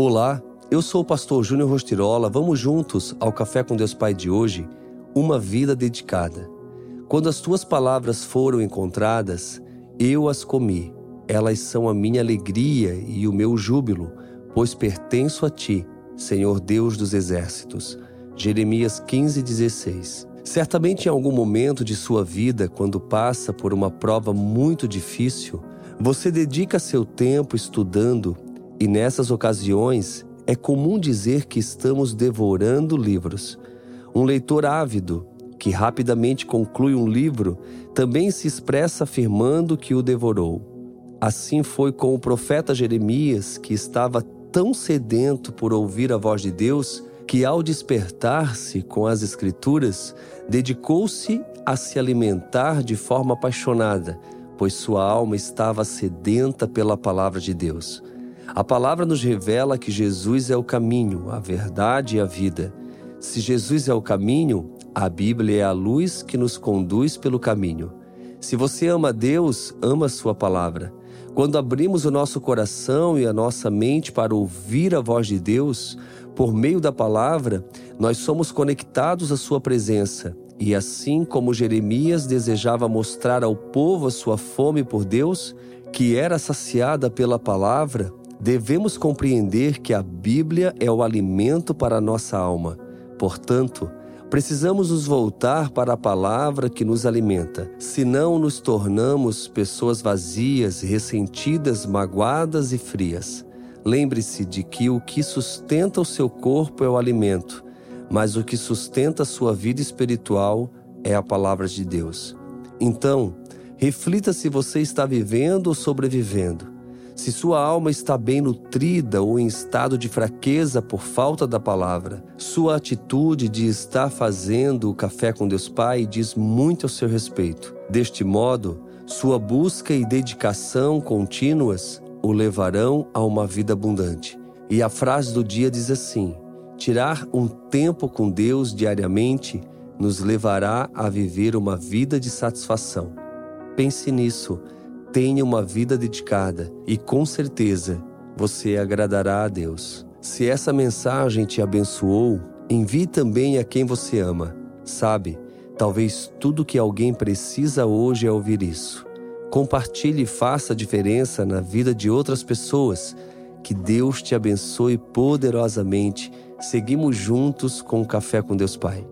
Olá, eu sou o pastor Júnior Rostirola. Vamos juntos ao Café com Deus Pai de hoje, uma vida dedicada. Quando as tuas palavras foram encontradas, eu as comi. Elas são a minha alegria e o meu júbilo, pois pertenço a ti, Senhor Deus dos exércitos. Jeremias 15:16. Certamente em algum momento de sua vida, quando passa por uma prova muito difícil, você dedica seu tempo estudando e nessas ocasiões é comum dizer que estamos devorando livros. Um leitor ávido, que rapidamente conclui um livro, também se expressa afirmando que o devorou. Assim foi com o profeta Jeremias, que estava tão sedento por ouvir a voz de Deus que, ao despertar-se com as Escrituras, dedicou-se a se alimentar de forma apaixonada, pois sua alma estava sedenta pela palavra de Deus. A palavra nos revela que Jesus é o caminho, a verdade e a vida. Se Jesus é o caminho, a Bíblia é a luz que nos conduz pelo caminho. Se você ama Deus, ama Sua palavra. Quando abrimos o nosso coração e a nossa mente para ouvir a voz de Deus, por meio da palavra, nós somos conectados à Sua presença. E assim como Jeremias desejava mostrar ao povo a sua fome por Deus, que era saciada pela palavra, devemos compreender que a Bíblia é o alimento para a nossa alma. Portanto, precisamos nos voltar para a palavra que nos alimenta, senão nos tornamos pessoas vazias, ressentidas, magoadas e frias. Lembre-se de que o que sustenta o seu corpo é o alimento, mas o que sustenta a sua vida espiritual é a palavra de Deus. Então, reflita se você está vivendo ou sobrevivendo se sua alma está bem nutrida ou em estado de fraqueza por falta da palavra, sua atitude de estar fazendo o café com Deus Pai diz muito ao seu respeito. Deste modo, sua busca e dedicação contínuas o levarão a uma vida abundante. E a frase do dia diz assim: tirar um tempo com Deus diariamente nos levará a viver uma vida de satisfação. Pense nisso Tenha uma vida dedicada e com certeza você agradará a Deus. Se essa mensagem te abençoou, envie também a quem você ama. Sabe, talvez tudo que alguém precisa hoje é ouvir isso. Compartilhe e faça a diferença na vida de outras pessoas. Que Deus te abençoe poderosamente. Seguimos juntos com o Café com Deus Pai.